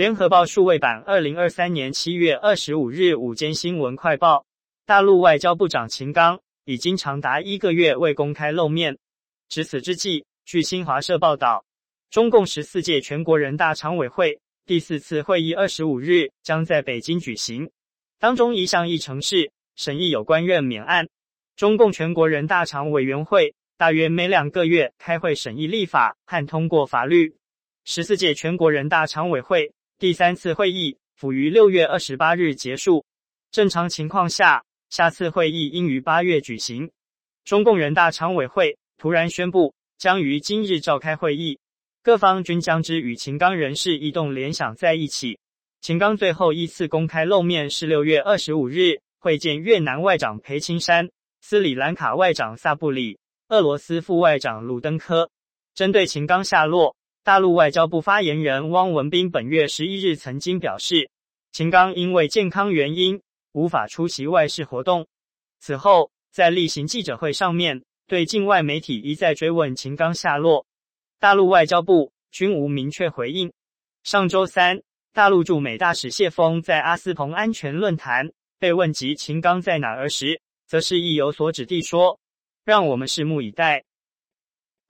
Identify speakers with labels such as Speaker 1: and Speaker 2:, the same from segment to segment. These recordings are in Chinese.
Speaker 1: 联合报数位版，二零二三年七月二十五日午间新闻快报：大陆外交部长秦刚已经长达一个月未公开露面。值此之际，据新华社报道，中共十四届全国人大常委会第四次会议二十五日将在北京举行，当中一项议程是审议有关任免案。中共全国人大常委员会大约每两个月开会审议立法和通过法律。十四届全国人大常委会第三次会议辅于六月二十八日结束，正常情况下，下次会议应于八月举行。中共人大常委会突然宣布将于今日召开会议。各方均将之与秦刚人事异动联想在一起。秦刚最后一次公开露面是六月二十五日会见越南外长裴青山、斯里兰卡外长萨布里、俄罗斯副外长鲁登科。针对秦刚下落，大陆外交部发言人汪文斌本月十一日曾经表示，秦刚因为健康原因无法出席外事活动。此后，在例行记者会上面，对境外媒体一再追问秦刚下落。大陆外交部均无明确回应。上周三，大陆驻美大使谢锋在阿斯彭安全论坛被问及秦刚在哪儿时，则是意有所指地说：“让我们拭目以待。”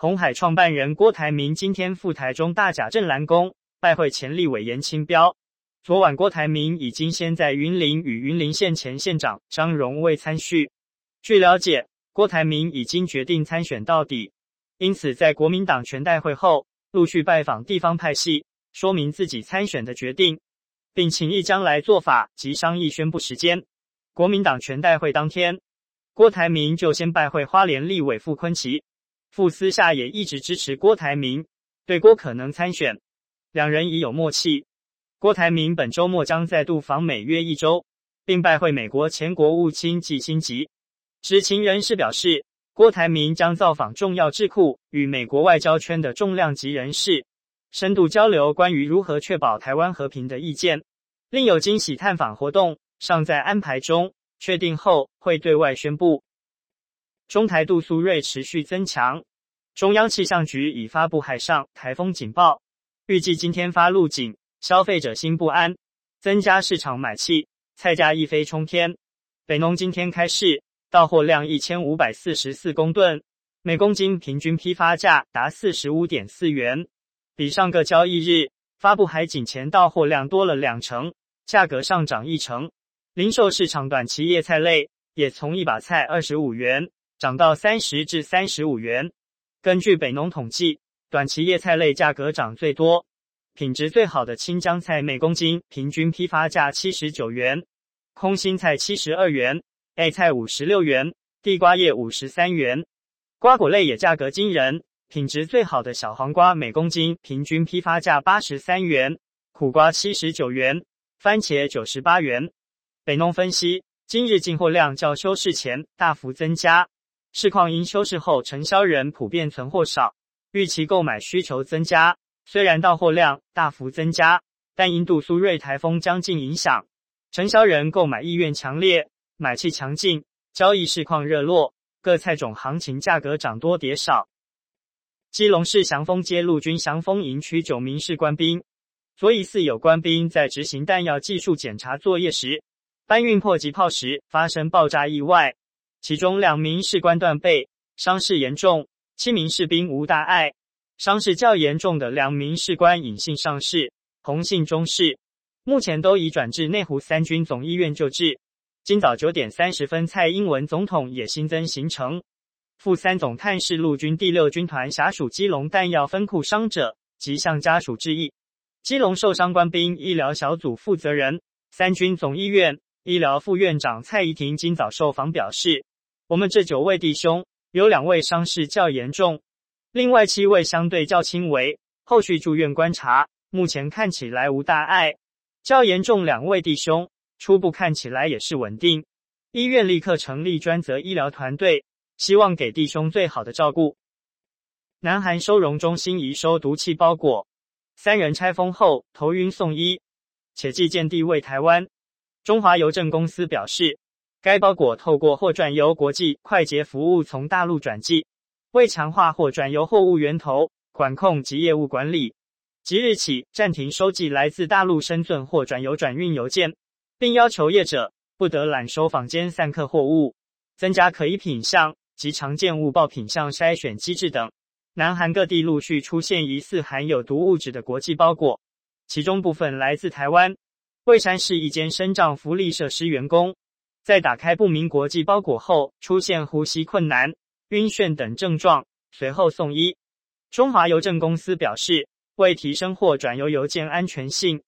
Speaker 1: 红海创办人郭台铭今天赴台中大甲镇澜宫拜会前立委颜清标。昨晚，郭台铭已经先在云林与云林县前县长张荣卫参叙。据了解，郭台铭已经决定参选到底。因此，在国民党全代会后，陆续拜访地方派系，说明自己参选的决定，并请议将来做法及商议宣布时间。国民党全代会当天，郭台铭就先拜会花莲立委傅昆奇，傅私下也一直支持郭台铭，对郭可能参选，两人已有默契。郭台铭本周末将再度访美约一周，并拜会美国前国务卿季辛吉。知情人士表示。郭台铭将造访重要智库，与美国外交圈的重量级人士深度交流关于如何确保台湾和平的意见。另有惊喜探访活动尚在安排中，确定后会对外宣布。中台度苏芮持续增强，中央气象局已发布海上台风警报，预计今天发陆警，消费者心不安，增加市场买气，菜价一飞冲天。北农今天开市。到货量一千五百四十四公吨，每公斤平均批发价达四十五点四元，比上个交易日发布海警前到货量多了两成，价格上涨一成。零售市场短期叶菜类也从一把菜二十五元涨到三十至三十五元。根据北农统计，短期叶菜类价格涨最多，品质最好的青江菜每公斤平均批发价七十九元，空心菜七十二元。爱菜五十六元，地瓜叶五十三元，瓜果类也价格惊人。品质最好的小黄瓜每公斤平均批发价八十三元，苦瓜七十九元，番茄九十八元。北农分析，今日进货量较收市前大幅增加，市况因休市后承销人普遍存货少，预期购买需求增加。虽然到货量大幅增加，但因杜苏芮台风将近影响，承销人购买意愿强烈。买气强劲，交易市况热络，各菜种行情价格涨多跌少。基隆市祥丰街陆军祥丰营区九名士官兵，昨疑似有官兵在执行弹药技术检查作业时，搬运迫击炮时发生爆炸意外，其中两名士官断背，伤势严重；七名士兵无大碍，伤势较严重的两名士官隐姓上士，洪姓中士，目前都已转至内湖三军总医院救治。今早九点三十分，蔡英文总统也新增行程，赴三总探视陆军第六军团辖属基隆弹药分库伤者及向家属致意。基隆受伤官兵医疗小组负责人、三军总医院医疗副院长蔡宜婷今早受访表示：“我们这九位弟兄有两位伤势较严重，另外七位相对较轻微，后续住院观察，目前看起来无大碍。较严重两位弟兄。”初步看起来也是稳定，医院立刻成立专责医疗团队，希望给弟兄最好的照顾。南韩收容中心移收毒气包裹，三人拆封后头晕送医，且寄件地为台湾。中华邮政公司表示，该包裹透过货转邮国际快捷服务从大陆转寄，为强化货转邮货物源头管控及业务管理。即日起暂停收寄来自大陆深圳或转邮转运邮件，并要求业者不得揽收坊间散客货物，增加可疑品项及常见误报品项筛选机制等。南韩各地陆续出现疑似含有毒物质的国际包裹，其中部分来自台湾。蔚山市一间生长福利设施员工，在打开不明国际包裹后，出现呼吸困难、晕眩等症状，随后送医。中华邮政公司表示，为提升或转邮邮件安全性，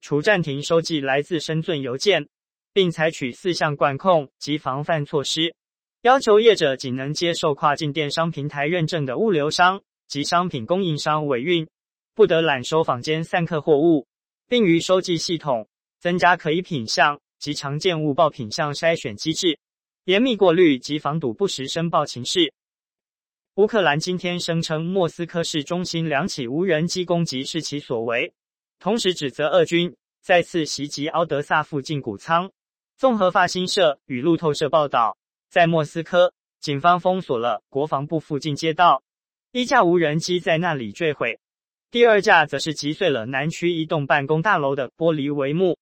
Speaker 1: 除暂停收寄来自深圳邮件，并采取四项管控及防范措施，要求业者仅能接受跨境电商平台认证的物流商及商品供应商委运，不得揽收坊间散客货物，并于收寄系统。增加可疑品项及常见误报品项筛选机制，严密过滤及防堵不实申报情事。乌克兰今天声称莫斯科市中心两起无人机攻击是其所为，同时指责俄军再次袭击敖德萨附近谷仓。综合法新社与路透社报道，在莫斯科，警方封锁了国防部附近街道，一架无人机在那里坠毁，第二架则是击碎了南区一栋办公大楼的玻璃帷幕。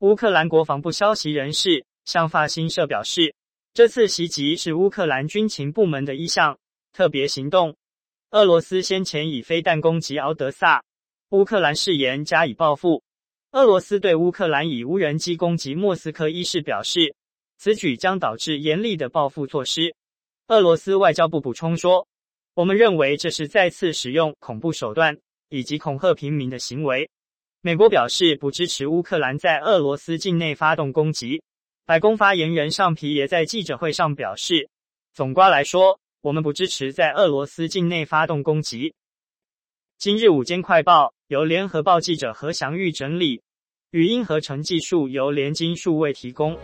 Speaker 1: 乌克兰国防部消息人士向法新社表示，这次袭击是乌克兰军情部门的一项特别行动。俄罗斯先前以飞弹攻击敖德萨，乌克兰誓言加以报复。俄罗斯对乌克兰以无人机攻击莫斯科一事表示，此举将导致严厉的报复措施。俄罗斯外交部补充说：“我们认为这是再次使用恐怖手段以及恐吓平民的行为。”美国表示不支持乌克兰在俄罗斯境内发动攻击。白宫发言人尚皮耶在记者会上表示，总括来说，我们不支持在俄罗斯境内发动攻击。今日午间快报由联合报记者何祥玉整理，语音合成技术由联金数位提供。